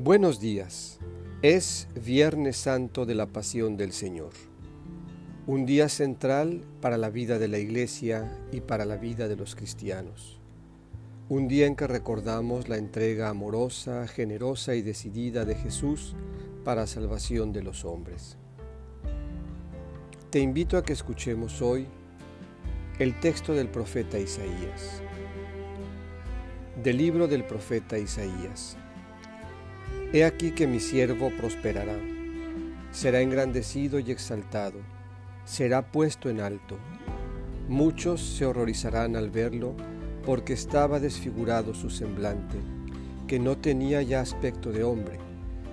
Buenos días. Es Viernes Santo de la Pasión del Señor. Un día central para la vida de la Iglesia y para la vida de los cristianos. Un día en que recordamos la entrega amorosa, generosa y decidida de Jesús para salvación de los hombres. Te invito a que escuchemos hoy el texto del profeta Isaías. Del libro del profeta Isaías. He aquí que mi siervo prosperará, será engrandecido y exaltado, será puesto en alto. Muchos se horrorizarán al verlo, porque estaba desfigurado su semblante, que no tenía ya aspecto de hombre,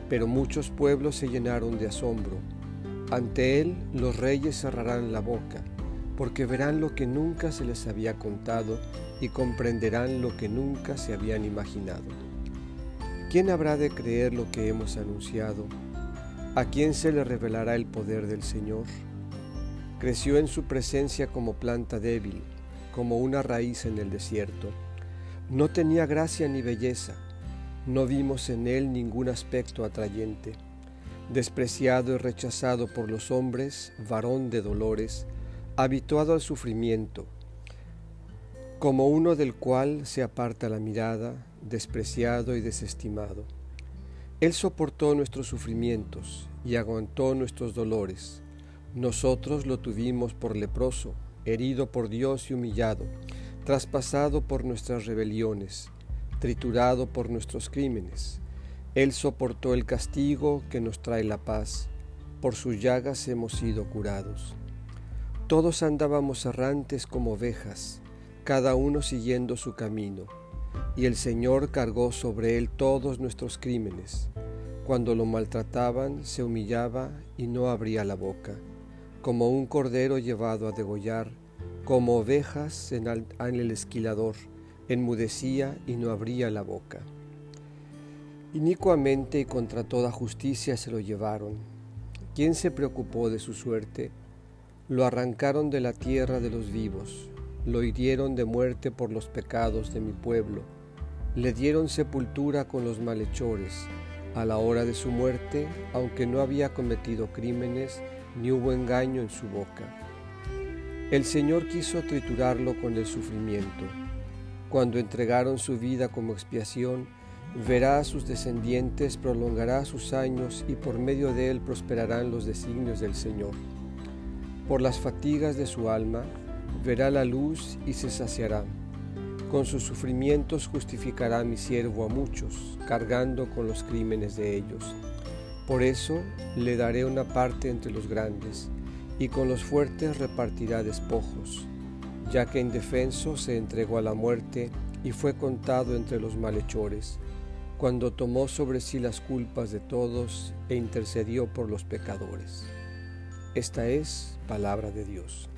pero muchos pueblos se llenaron de asombro. Ante él los reyes cerrarán la boca, porque verán lo que nunca se les había contado y comprenderán lo que nunca se habían imaginado. ¿Quién habrá de creer lo que hemos anunciado? ¿A quién se le revelará el poder del Señor? Creció en su presencia como planta débil, como una raíz en el desierto. No tenía gracia ni belleza, no vimos en él ningún aspecto atrayente. Despreciado y rechazado por los hombres, varón de dolores, habituado al sufrimiento, como uno del cual se aparta la mirada, despreciado y desestimado. Él soportó nuestros sufrimientos y aguantó nuestros dolores. Nosotros lo tuvimos por leproso, herido por Dios y humillado, traspasado por nuestras rebeliones, triturado por nuestros crímenes. Él soportó el castigo que nos trae la paz, por sus llagas hemos sido curados. Todos andábamos errantes como ovejas, cada uno siguiendo su camino, y el Señor cargó sobre él todos nuestros crímenes. Cuando lo maltrataban, se humillaba y no abría la boca, como un cordero llevado a degollar, como ovejas en, el esquilador, enmudecía y no abría la boca. Inicuamente y contra toda justicia se lo llevaron. ¿Quién se preocupó de su suerte? Lo arrancaron de la tierra de los vivos lo hirieron de muerte por los pecados de mi pueblo, le dieron sepultura con los malhechores. A la hora de su muerte, aunque no había cometido crímenes, ni hubo engaño en su boca. El Señor quiso triturarlo con el sufrimiento. Cuando entregaron su vida como expiación, verá a sus descendientes, prolongará sus años y por medio de él prosperarán los designios del Señor. Por las fatigas de su alma, verá la luz y se saciará. Con sus sufrimientos justificará mi siervo a muchos, cargando con los crímenes de ellos. Por eso le daré una parte entre los grandes, y con los fuertes repartirá despojos, ya que indefenso se entregó a la muerte y fue contado entre los malhechores, cuando tomó sobre sí las culpas de todos e intercedió por los pecadores. Esta es palabra de Dios.